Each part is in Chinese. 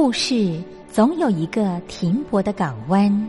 故事总有一个停泊的港湾。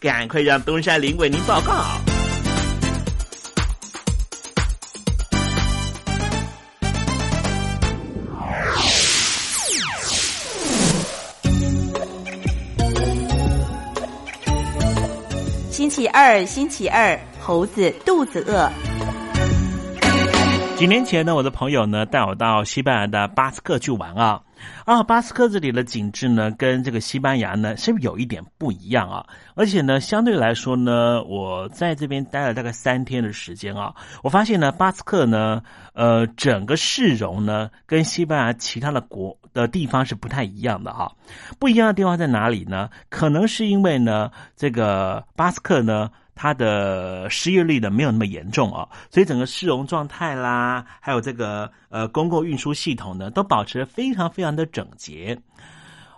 赶快让东山林为您报告。星期二，星期二，猴子肚子饿。几年前呢，我的朋友呢带我到西班牙的巴斯克去玩啊。啊，巴斯克这里的景致呢，跟这个西班牙呢，是不是有一点不一样啊？而且呢，相对来说呢，我在这边待了大概三天的时间啊，我发现呢，巴斯克呢，呃，整个市容呢，跟西班牙其他的国的地方是不太一样的哈。不一样的地方在哪里呢？可能是因为呢，这个巴斯克呢。它的失业率呢没有那么严重啊，所以整个市容状态啦，还有这个呃公共运输系统呢，都保持非常非常的整洁。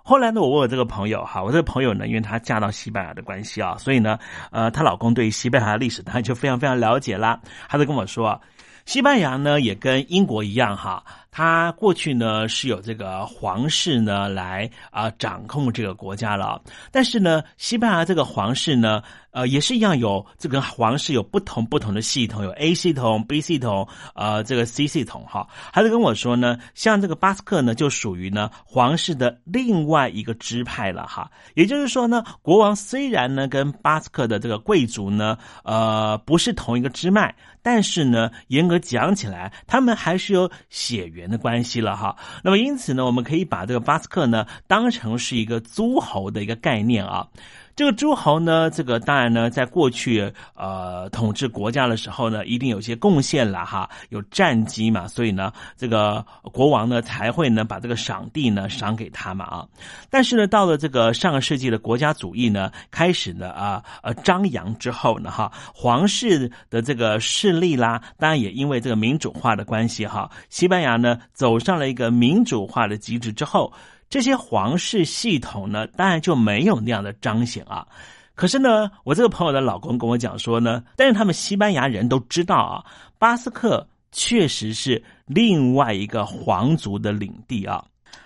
后来呢，我问我这个朋友哈，我这个朋友呢，因为她嫁到西班牙的关系啊，所以呢，呃，她老公对西班牙的历史当然就非常非常了解啦。他就跟我说，西班牙呢也跟英国一样哈。他过去呢是有这个皇室呢来啊掌控这个国家了，但是呢，西班牙这个皇室呢，呃，也是一样有这个皇室有不同不同的系统，有 A 系统、B 系统，呃，这个 C 系统哈。他就跟我说呢，像这个巴斯克呢，就属于呢皇室的另外一个支派了哈。也就是说呢，国王虽然呢跟巴斯克的这个贵族呢，呃，不是同一个支脉，但是呢，严格讲起来，他们还是有血缘。的关系了哈，那么因此呢，我们可以把这个巴斯克呢当成是一个诸侯的一个概念啊。这个诸侯呢，这个当然呢，在过去呃统治国家的时候呢，一定有些贡献了哈，有战绩嘛，所以呢，这个国王呢才会呢把这个赏地呢赏给他嘛啊。但是呢，到了这个上个世纪的国家主义呢开始呢啊呃张扬之后呢哈，皇室的这个势力啦，当然也因为这个民主化的关系哈，西班牙呢走上了一个民主化的机制之后。这些皇室系统呢，当然就没有那样的彰显啊。可是呢，我这个朋友的老公跟我讲说呢，但是他们西班牙人都知道啊，巴斯克确实是另外一个皇族的领地啊。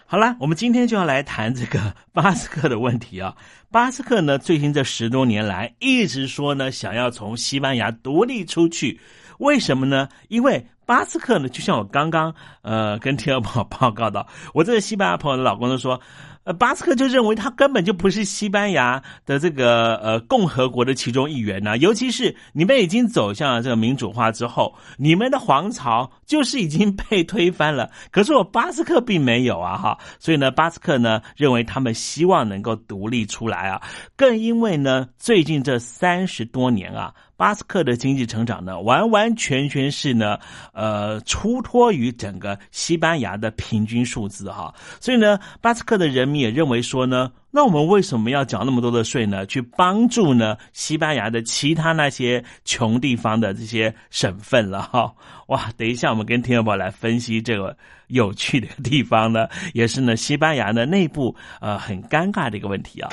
好了，我们今天就要来谈这个 巴斯克的问题啊。巴斯克呢，最近这十多年来一直说呢，想要从西班牙独立出去，为什么呢？因为巴斯克呢，就像我刚刚呃跟听众朋友报告的，我这个西班牙朋友的老公都说。呃，巴斯克就认为他根本就不是西班牙的这个呃共和国的其中一员呐，尤其是你们已经走向了这个民主化之后，你们的皇朝就是已经被推翻了。可是我巴斯克并没有啊，哈，所以呢，巴斯克呢认为他们希望能够独立出来啊，更因为呢，最近这三十多年啊。巴斯克的经济成长呢，完完全全是呢，呃，出脱于整个西班牙的平均数字哈。所以呢，巴斯克的人民也认为说呢，那我们为什么要缴那么多的税呢？去帮助呢西班牙的其他那些穷地方的这些省份了哈。哇，等一下我们跟听众宝来分析这个有趣的地方呢，也是呢西班牙的内部呃很尴尬的一个问题啊。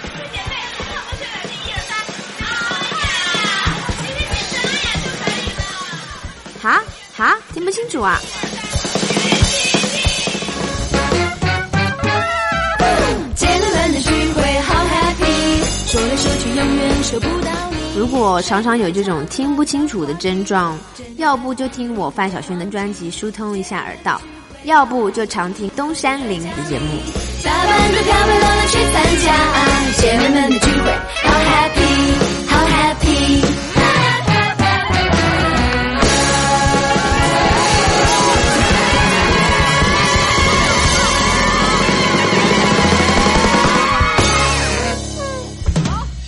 哈哈，听不清楚啊！如果常常有这种听不清楚的症状，要不就听我范晓萱的专辑疏通一下耳道，要不就常听东山林的节目。打扮的漂亮了去参加姐妹们的聚会，好 happy，好 happy。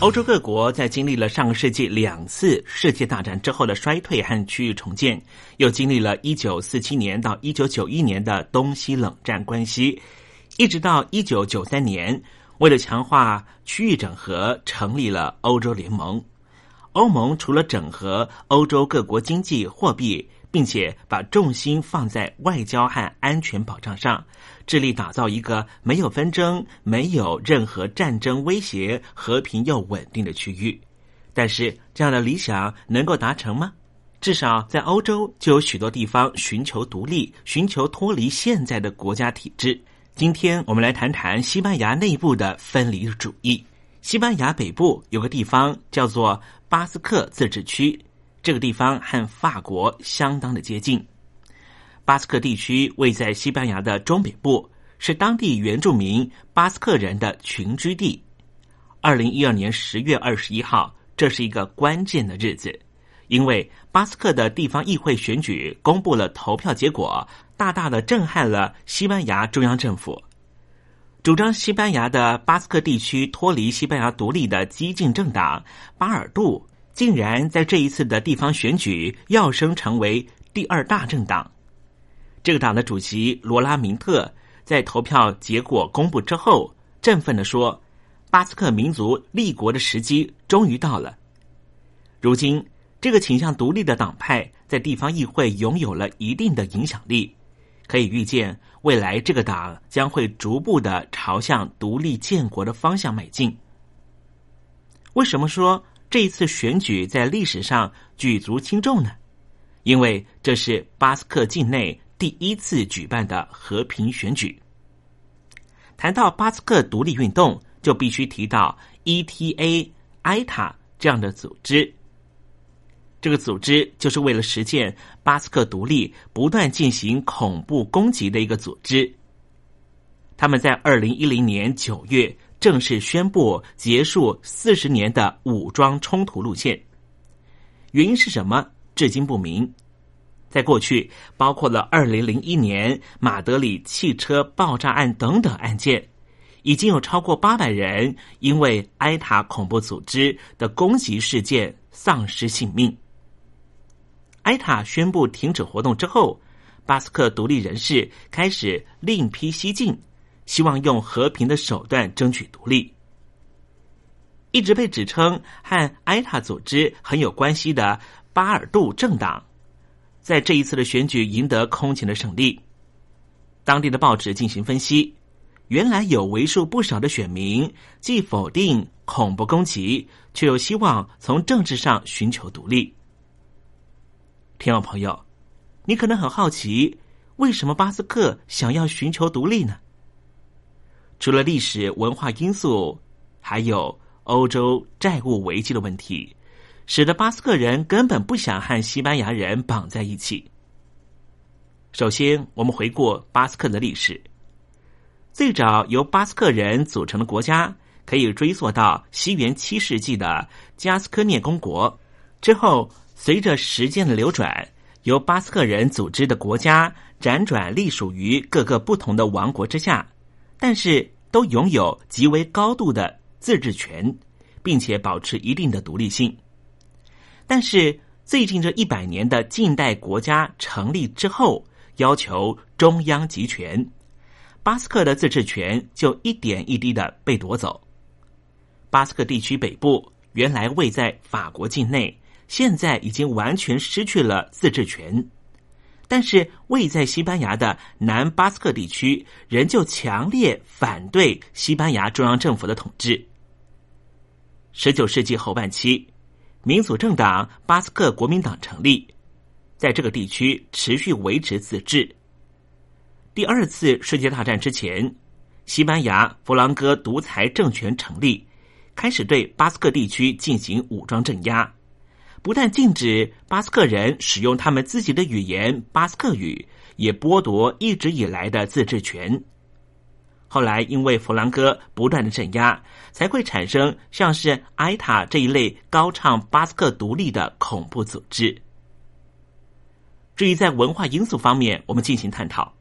欧洲各国在经历了上个世纪两次世界大战之后的衰退和区域重建，又经历了一九四七年到一九九一年的东西冷战关系，一直到一九九三年，为了强化区域整合，成立了欧洲联盟。欧盟除了整合欧洲各国经济货币，并且把重心放在外交和安全保障上。致力打造一个没有纷争、没有任何战争威胁、和平又稳定的区域。但是，这样的理想能够达成吗？至少在欧洲，就有许多地方寻求独立，寻求脱离现在的国家体制。今天，我们来谈谈西班牙内部的分离主义。西班牙北部有个地方叫做巴斯克自治区，这个地方和法国相当的接近。巴斯克地区位在西班牙的中北部，是当地原住民巴斯克人的群居地。二零一二年十月二十一号，这是一个关键的日子，因为巴斯克的地方议会选举公布了投票结果，大大的震撼了西班牙中央政府。主张西班牙的巴斯克地区脱离西班牙独立的激进政党巴尔杜，竟然在这一次的地方选举跃升成为第二大政党。这个党的主席罗拉明特在投票结果公布之后，振奋的说：“巴斯克民族立国的时机终于到了。”如今，这个倾向独立的党派在地方议会拥有了一定的影响力，可以预见未来这个党将会逐步的朝向独立建国的方向迈进。为什么说这一次选举在历史上举足轻重呢？因为这是巴斯克境内。第一次举办的和平选举。谈到巴斯克独立运动，就必须提到 ETA、埃塔这样的组织。这个组织就是为了实现巴斯克独立，不断进行恐怖攻击的一个组织。他们在二零一零年九月正式宣布结束四十年的武装冲突路线。原因是什么？至今不明。在过去，包括了二零零一年马德里汽车爆炸案等等案件，已经有超过八百人因为埃塔恐怖组织的攻击事件丧失性命。埃塔宣布停止活动之后，巴斯克独立人士开始另辟蹊径，希望用和平的手段争取独立。一直被指称和埃塔组织很有关系的巴尔杜政党。在这一次的选举赢得空前的胜利，当地的报纸进行分析，原来有为数不少的选民既否定恐怖攻击，却又希望从政治上寻求独立。听众朋友，你可能很好奇，为什么巴斯克想要寻求独立呢？除了历史文化因素，还有欧洲债务危机的问题，使得巴斯克人根本不想和西班牙人绑在一起。首先，我们回顾巴斯克的历史。最早由巴斯克人组成的国家，可以追溯到西元七世纪的加斯科涅公国。之后，随着时间的流转，由巴斯克人组织的国家辗转隶属于各个不同的王国之下，但是都拥有极为高度的自治权，并且保持一定的独立性。但是，最近这一百年的近代国家成立之后，要求中央集权，巴斯克的自治权就一点一滴的被夺走。巴斯克地区北部原来位在法国境内，现在已经完全失去了自治权。但是位在西班牙的南巴斯克地区仍旧强烈反对西班牙中央政府的统治。十九世纪后半期，民主政党巴斯克国民党成立。在这个地区持续维持自治。第二次世界大战之前，西班牙弗朗哥独裁政权成立，开始对巴斯克地区进行武装镇压，不但禁止巴斯克人使用他们自己的语言巴斯克语，也剥夺一直以来的自治权。后来，因为弗朗哥不断的镇压，才会产生像是埃塔这一类高唱巴斯克独立的恐怖组织。至于在文化因素方面，我们进行探讨。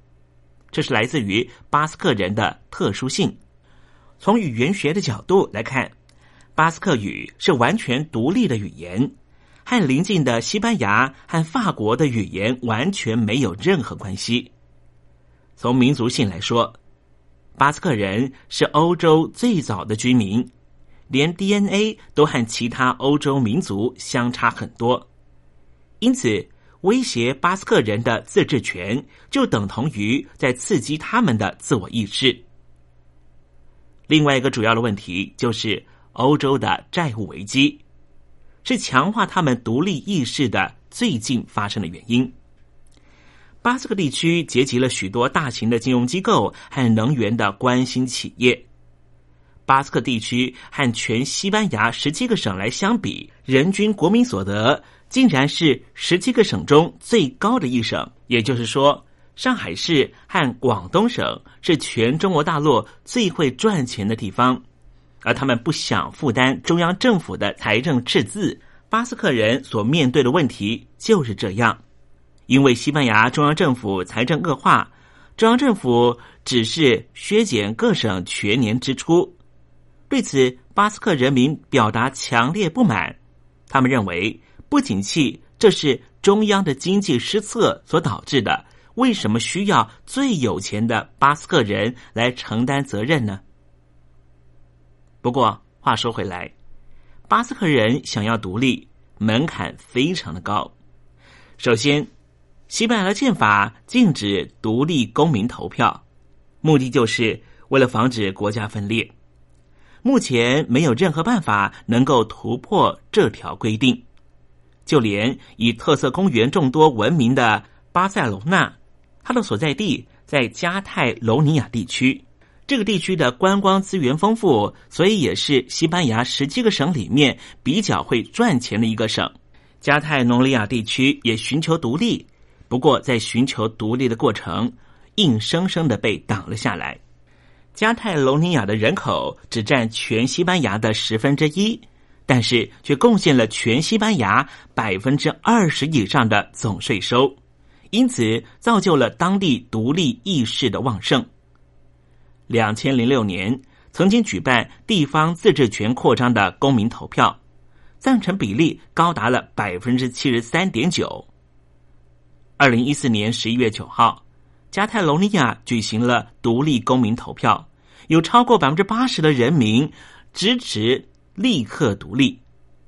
这是来自于巴斯克人的特殊性。从语言学的角度来看，巴斯克语是完全独立的语言，和邻近的西班牙和法国的语言完全没有任何关系。从民族性来说，巴斯克人是欧洲最早的居民，连 DNA 都和其他欧洲民族相差很多，因此。威胁巴斯克人的自治权，就等同于在刺激他们的自我意识。另外一个主要的问题就是欧洲的债务危机，是强化他们独立意识的最近发生的原因。巴斯克地区结集了许多大型的金融机构和能源的关心企业。巴斯克地区和全西班牙十七个省来相比，人均国民所得。竟然是十七个省中最高的一省，也就是说，上海市和广东省是全中国大陆最会赚钱的地方，而他们不想负担中央政府的财政赤字。巴斯克人所面对的问题就是这样，因为西班牙中央政府财政恶化，中央政府只是削减各省全年支出，对此巴斯克人民表达强烈不满，他们认为。不景气，这是中央的经济失策所导致的。为什么需要最有钱的巴斯克人来承担责任呢？不过话说回来，巴斯克人想要独立，门槛非常的高。首先，西班牙的宪法禁止独立公民投票，目的就是为了防止国家分裂。目前没有任何办法能够突破这条规定。就连以特色公园众多闻名的巴塞罗那，它的所在地在加泰罗尼亚地区。这个地区的观光资源丰富，所以也是西班牙十七个省里面比较会赚钱的一个省。加泰罗尼亚地区也寻求独立，不过在寻求独立的过程，硬生生的被挡了下来。加泰罗尼亚的人口只占全西班牙的十分之一。但是却贡献了全西班牙百分之二十以上的总税收，因此造就了当地独立意识的旺盛。两千零六年曾经举办地方自治权扩张的公民投票，赞成比例高达了百分之七十三点九。二零一四年十一月九号，加泰罗尼亚举行了独立公民投票，有超过百分之八十的人民支持。立刻独立，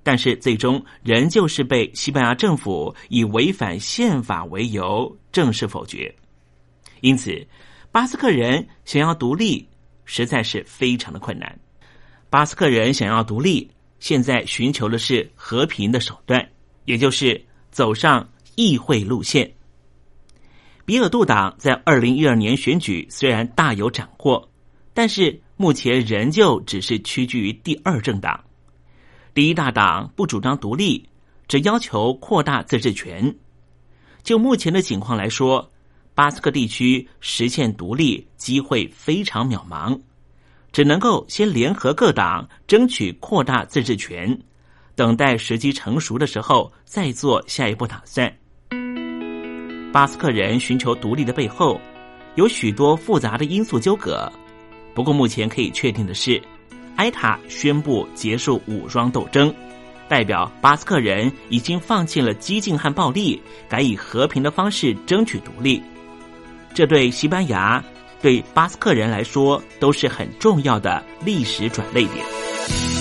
但是最终仍旧是被西班牙政府以违反宪法为由正式否决。因此，巴斯克人想要独立，实在是非常的困难。巴斯克人想要独立，现在寻求的是和平的手段，也就是走上议会路线。比尔杜党在二零一二年选举虽然大有斩获，但是目前仍旧只是屈居于第二政党。第一大党不主张独立，只要求扩大自治权。就目前的情况来说，巴斯克地区实现独立机会非常渺茫。只能够先联合各党，争取扩大自治权，等待时机成熟的时候再做下一步打算。巴斯克人寻求独立的背后，有许多复杂的因素纠葛。不过目前可以确定的是，埃塔宣布结束武装斗争，代表巴斯克人已经放弃了激进和暴力，改以和平的方式争取独立。这对西班牙。对巴斯克人来说，都是很重要的历史转捩点。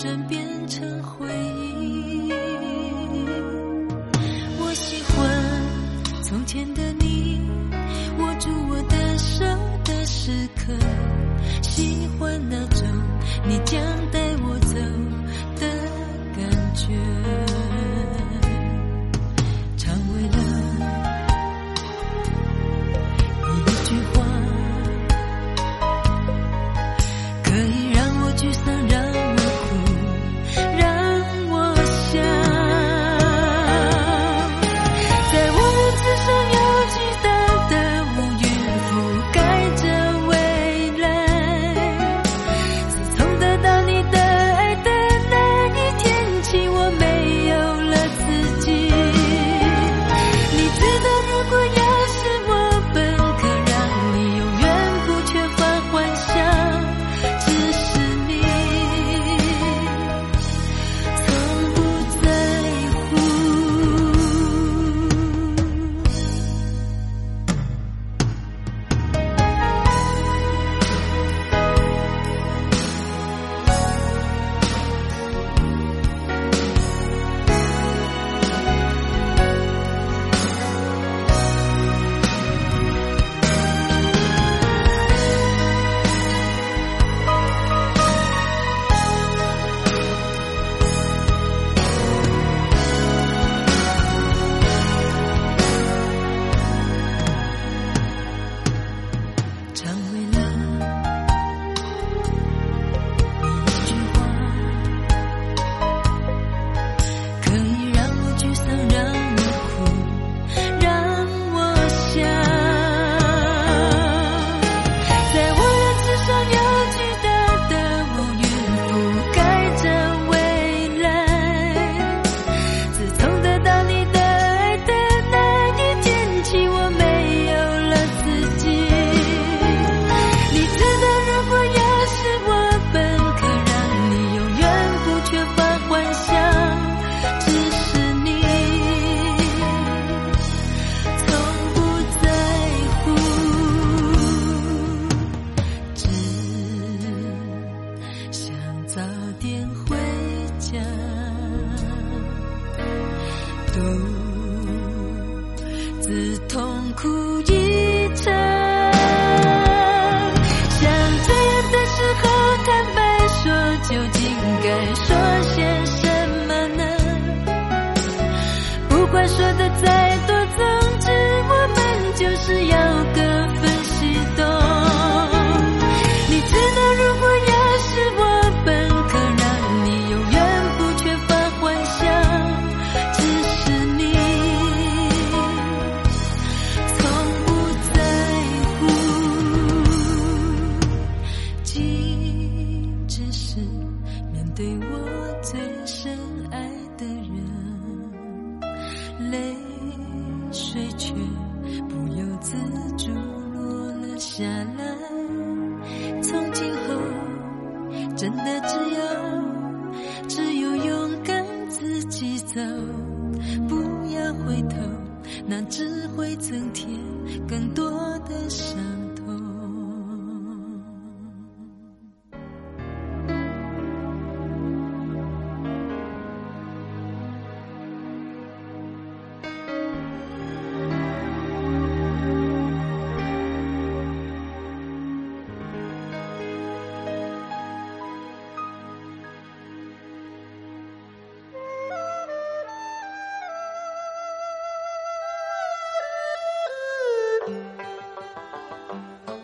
身边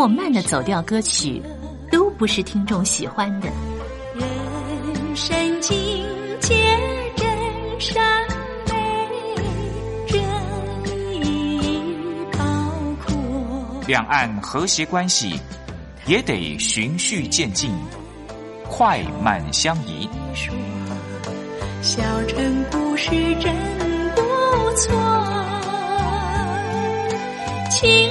或慢的走调歌曲，都不是听众喜欢的。人生境界真善美，人意高阔。两岸和谐关系也得循序渐进，快慢相宜。小城故事真不错，亲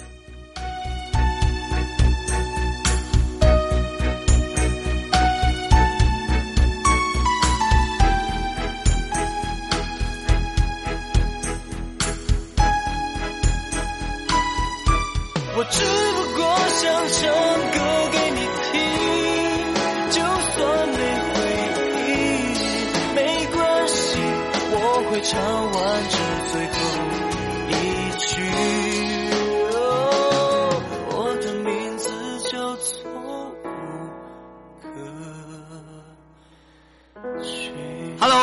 我只不过想唱歌给你听，就算没回忆，没关系，我会唱完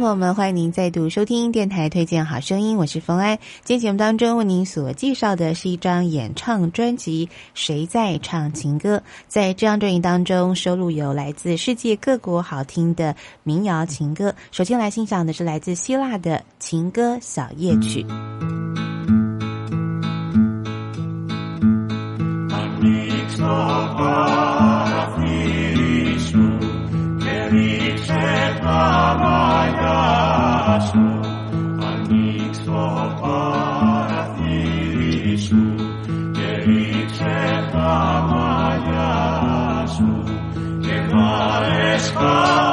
朋友们，欢迎您再度收听电台推荐好声音，我是冯安。今天节目当中为您所介绍的是一张演唱专辑《谁在唱情歌》。在这张专辑当中，收录有来自世界各国好听的民谣情歌。首先来欣赏的是来自希腊的情歌小夜曲。Ανοίξω παραθύρι σου και ρίξε τα μαλλιά σου και βάλες χαράδευω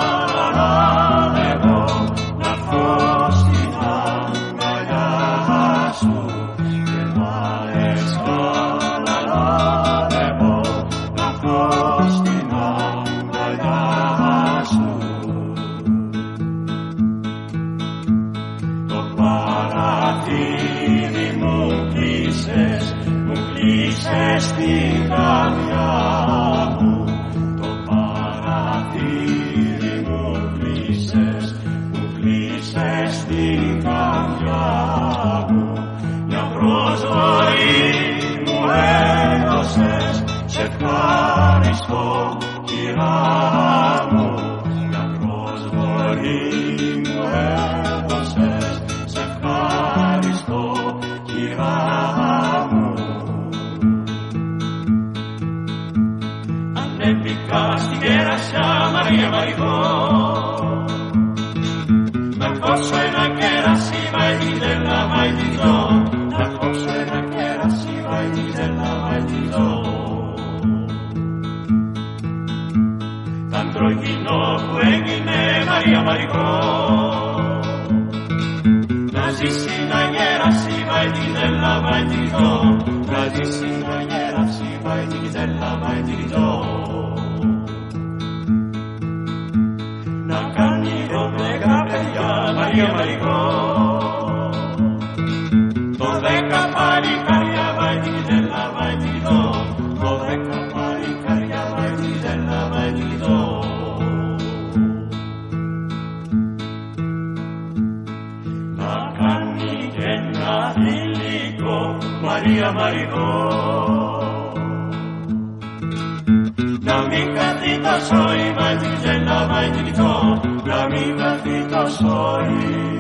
Sorry.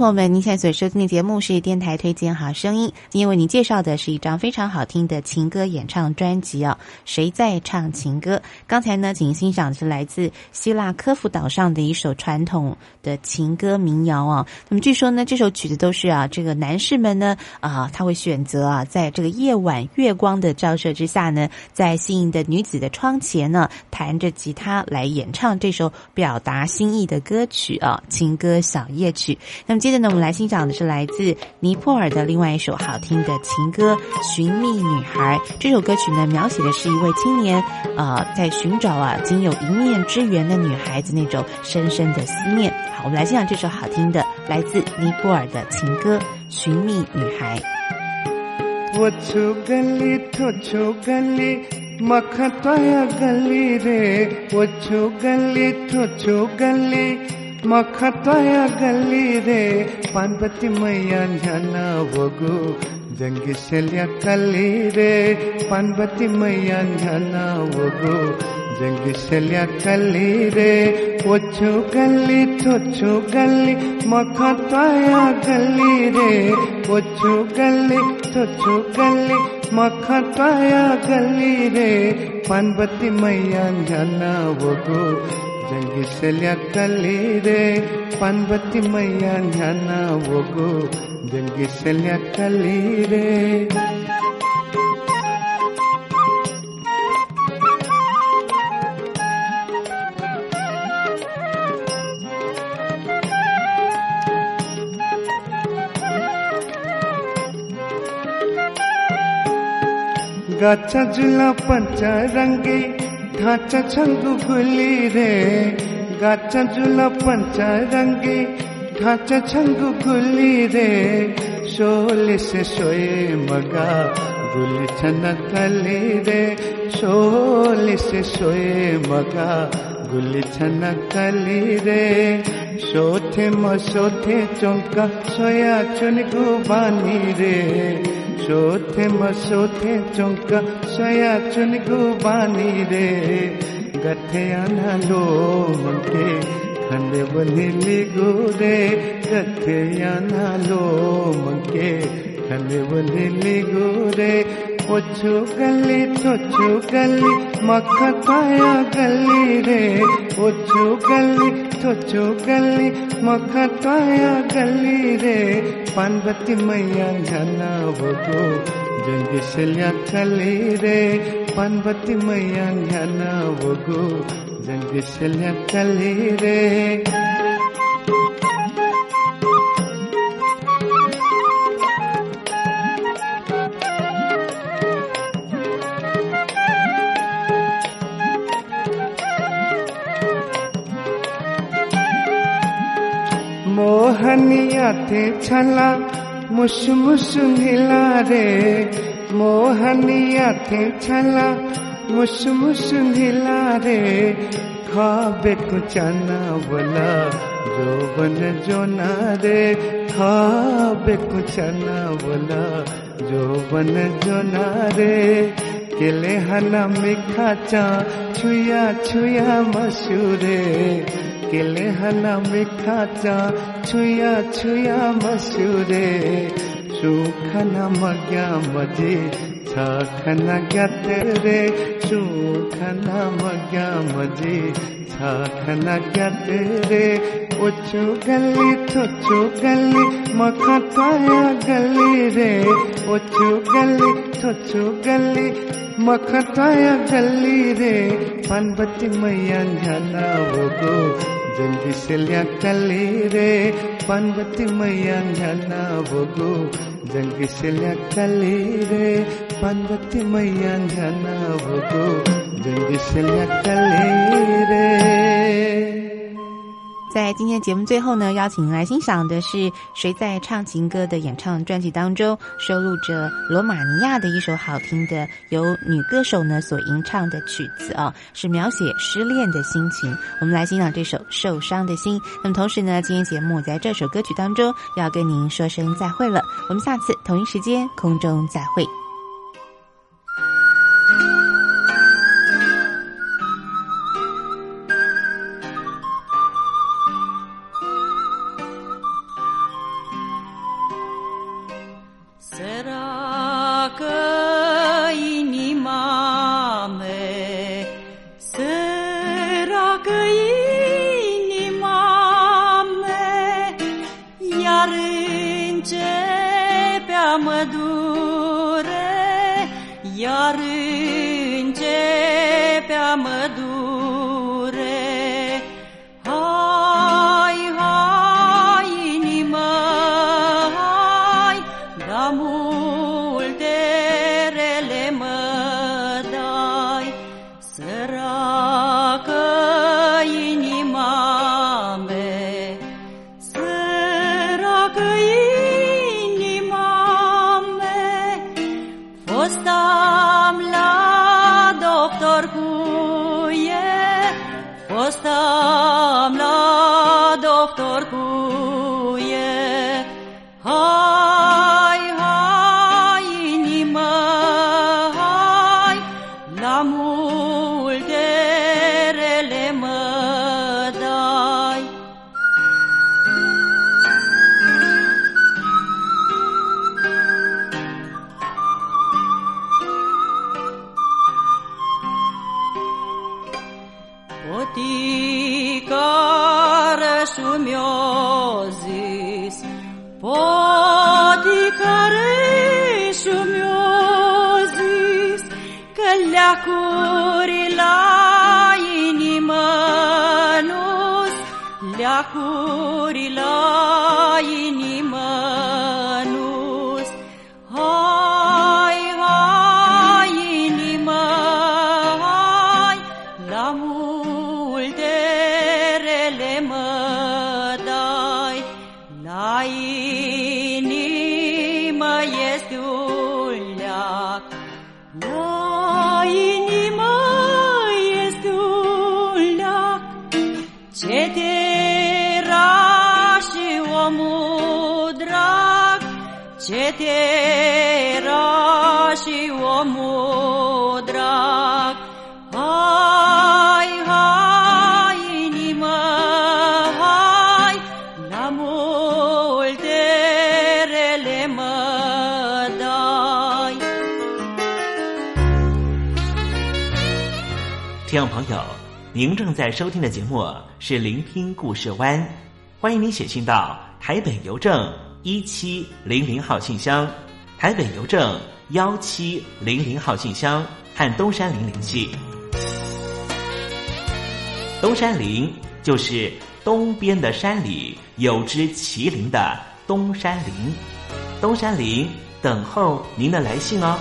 朋友们，您现在所收听的节目是电台推荐好声音。今天为您介绍的是一张非常好听的情歌演唱专辑啊，谁在唱情歌？刚才呢，请欣赏的是来自希腊科夫岛上的一首传统的情歌民谣啊。那么据说呢，这首曲子都是啊，这个男士们呢啊，他会选择啊，在这个夜晚月光的照射之下呢，在心仪的女子的窗前呢，弹着吉他来演唱这首表达心意的歌曲啊，情歌小夜曲。那么今接着呢，我们来欣赏的是来自尼泊尔的另外一首好听的情歌《寻觅女孩》。这首歌曲呢，描写的是一位青年啊、呃，在寻找啊仅有一面之缘的女孩子那种深深的思念。好，我们来欣赏这首好听的来自尼泊尔的情歌《寻觅女孩》。我出गली तो छो गली मखतया गली रे वो छो गली तो छो गली മഖത്തയകല്ലിരേ ಜಂಗಿ ಸೆಲಿಯಾ ಹೋಗು ಜಂಗಿಸಲ್ಯ ಕಲ್ಲಿರೆ ಪಾನ್ಪತಿಮಯ್ಯ ಬಗು ಜಂಗಿ ಶಲ್ಯ ಕಲ್ಲಿದೆ ಒಚ್ಚು ಗಲ್ಲಿ ತೊಚ್ಚು ಗಲ್ಲಿ ಮಖತಾಯ ಗಲ್ಲಿರೆ ಒಚ್ಚು ಗಲ್ಲಿ ತೊಚ್ಚು ಗಲ್ಲಿ ಮಖತಾಯ ಗಲ್ಲಿರೆ ಪಾನ್ಪತಿಮಯ್ಯ ಜ್ಞಾನ ಬಗು ಜಂಗಿಸಲ್ಯಾಕಲ್ಲಿದೆ ಪಾನ್ವತಿ ಮಯ್ಯ ಜ್ಞಾನ ಹೋಗು ಜಂಗಿಸಲ್ಯಾಕಲ್ಲಿದೆ गाचा जुला पंचा रंगी ढांचा छंगू गुली रे गाचा ढांचा छंगू गुली रे शोले से सोए मगा गुली छना कली रे शोले से सोए मगा गुली छना कली रे सोथे चौका सोया चुन गुबानी रे सोथे म सोथे चौका सोया चुन गुबानी रे गथे आना लो मंके खंडे बनीली गुरे गथे आना लो मंके खंडे बनीली गुरे ओछू गली थोछू गली मखा पाया गली रे ओछू गली सोचो गली, मखा ताया गली रे। पार्वती मैया घना होगो जंगिसल्या चली रे। पार्वती मैया घना होगो जंगिसल्या चली रे। মোহনিয়াতে ছালা মুসমুস নীলা রে মোহনিয়াতে ছালা মুসমুস নীলা রে খাবে কুচানা বলা যৌবন জোনা রে খাবে কুচানা বলা যৌবন জোনা রে কেলে হানা মিখা চা ছুয়া ছুয়া মসুরে केले हला मिठाचा छुया छुया मसुरे सुखन मग्या मजे छखन ग्यात रे सुखन मग्या मजे छखन ग्यात रे ओछो गली छोछो गली मखा छाया गली रे। ओछो गली छोछो गली मखताया गली रे। पनबती मैया झाला ओगो ಜಲ್ದಿ ಸೆಲ್ಯಾಕಲ್ಲಿ ರೇ ಪಾರ್ವತಿ ಮಯ್ಯಂಗನ ಹೋಗು. ಜಲ್ದಿ ಸೆಲ್ಯಾಕಲ್ಲಿ ರೇ ಪಾರ್ವತಿ ಮಯ್ಯಂಗನ ಹೋಗು. ಜಲ್ದಿ ಸೆಲ್ಯಾಕಲ್ಲಿ ರೇ 在今天节目最后呢，邀请您来欣赏的是《谁在唱情歌》的演唱专辑当中收录着罗马尼亚的一首好听的由女歌手呢所吟唱的曲子啊，是描写失恋的心情。我们来欣赏这首《受伤的心》。那么同时呢，今天节目在这首歌曲当中要跟您说声再会了，我们下次同一时间空中再会。keskjuljak. 您正在收听的节目是《聆听故事湾》，欢迎您写信到台北邮政一七零零号信箱，台北邮政幺七零零号信箱和东山林联系。东山林就是东边的山里有只麒麟的东山林，东山林等候您的来信哦。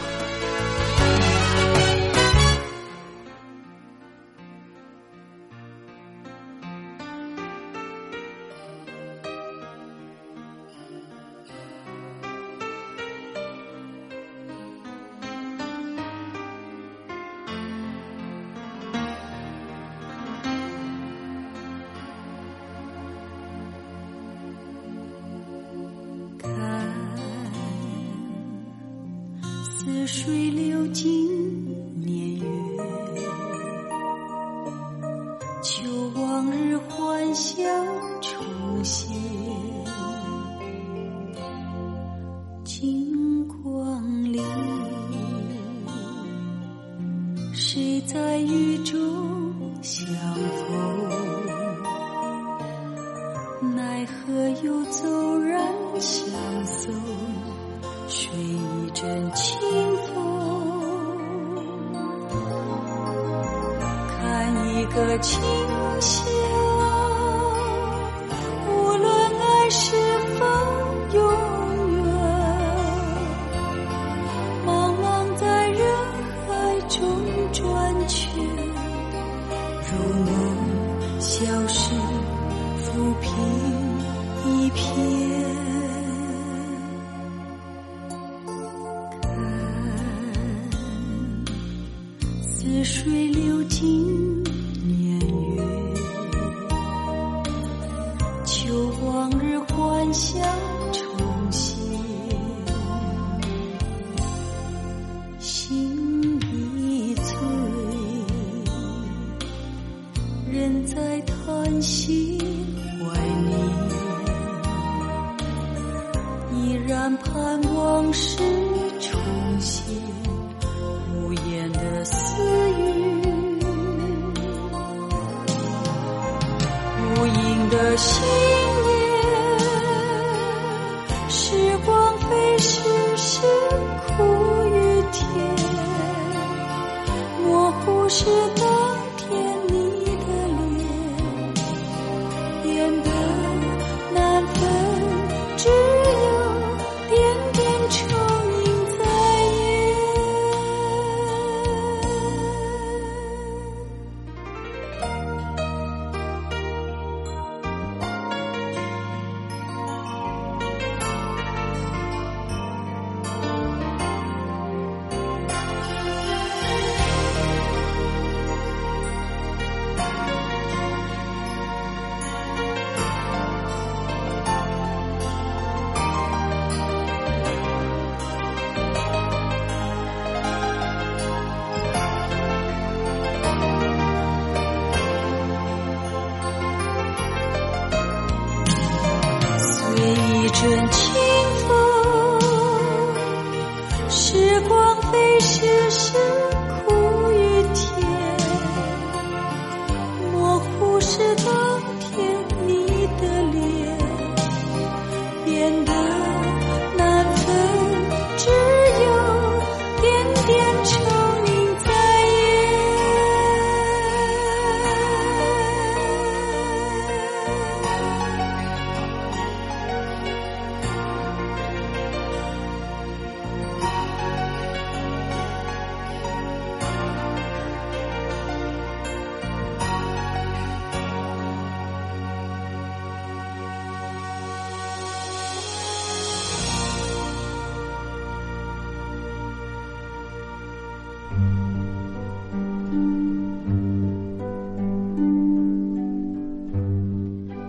的信念。时光飞逝是苦与甜，模糊是